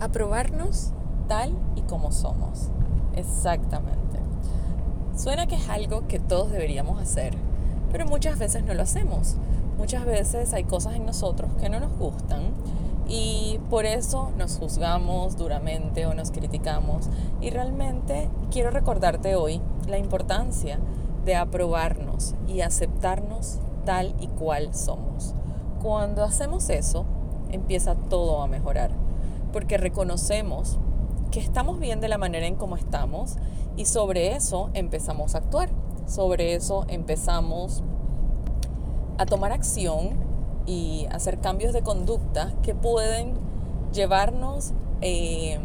Aprobarnos tal y como somos. Exactamente. Suena que es algo que todos deberíamos hacer, pero muchas veces no lo hacemos. Muchas veces hay cosas en nosotros que no nos gustan y por eso nos juzgamos duramente o nos criticamos. Y realmente quiero recordarte hoy la importancia de aprobarnos y aceptarnos tal y cual somos. Cuando hacemos eso, empieza todo a mejorar porque reconocemos que estamos bien de la manera en cómo estamos y sobre eso empezamos a actuar, sobre eso empezamos a tomar acción y hacer cambios de conducta que pueden llevarnos eh,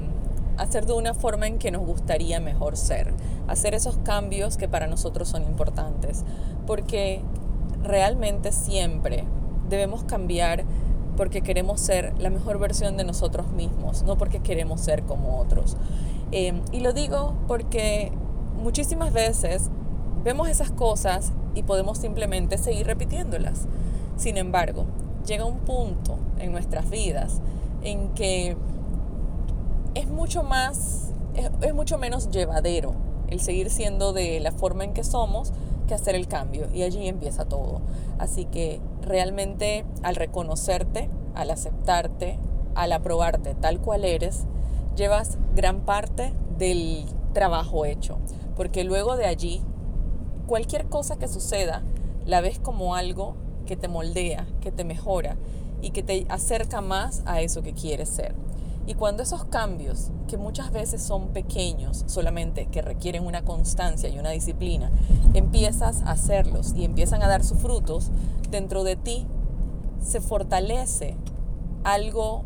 a ser de una forma en que nos gustaría mejor ser, hacer esos cambios que para nosotros son importantes, porque realmente siempre debemos cambiar porque queremos ser la mejor versión de nosotros mismos, no porque queremos ser como otros. Eh, y lo digo porque muchísimas veces vemos esas cosas y podemos simplemente seguir repitiéndolas. Sin embargo, llega un punto en nuestras vidas en que es mucho más, es mucho menos llevadero el seguir siendo de la forma en que somos que hacer el cambio y allí empieza todo. Así que realmente al reconocerte, al aceptarte, al aprobarte tal cual eres, llevas gran parte del trabajo hecho, porque luego de allí cualquier cosa que suceda la ves como algo que te moldea, que te mejora y que te acerca más a eso que quieres ser. Y cuando esos cambios, que muchas veces son pequeños, solamente que requieren una constancia y una disciplina, empiezas a hacerlos y empiezan a dar sus frutos, dentro de ti se fortalece algo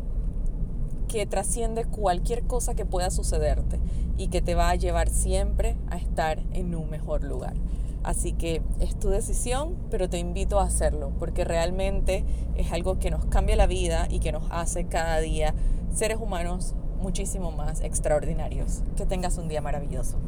que trasciende cualquier cosa que pueda sucederte y que te va a llevar siempre a estar en un mejor lugar. Así que es tu decisión, pero te invito a hacerlo, porque realmente es algo que nos cambia la vida y que nos hace cada día seres humanos muchísimo más extraordinarios. Que tengas un día maravilloso.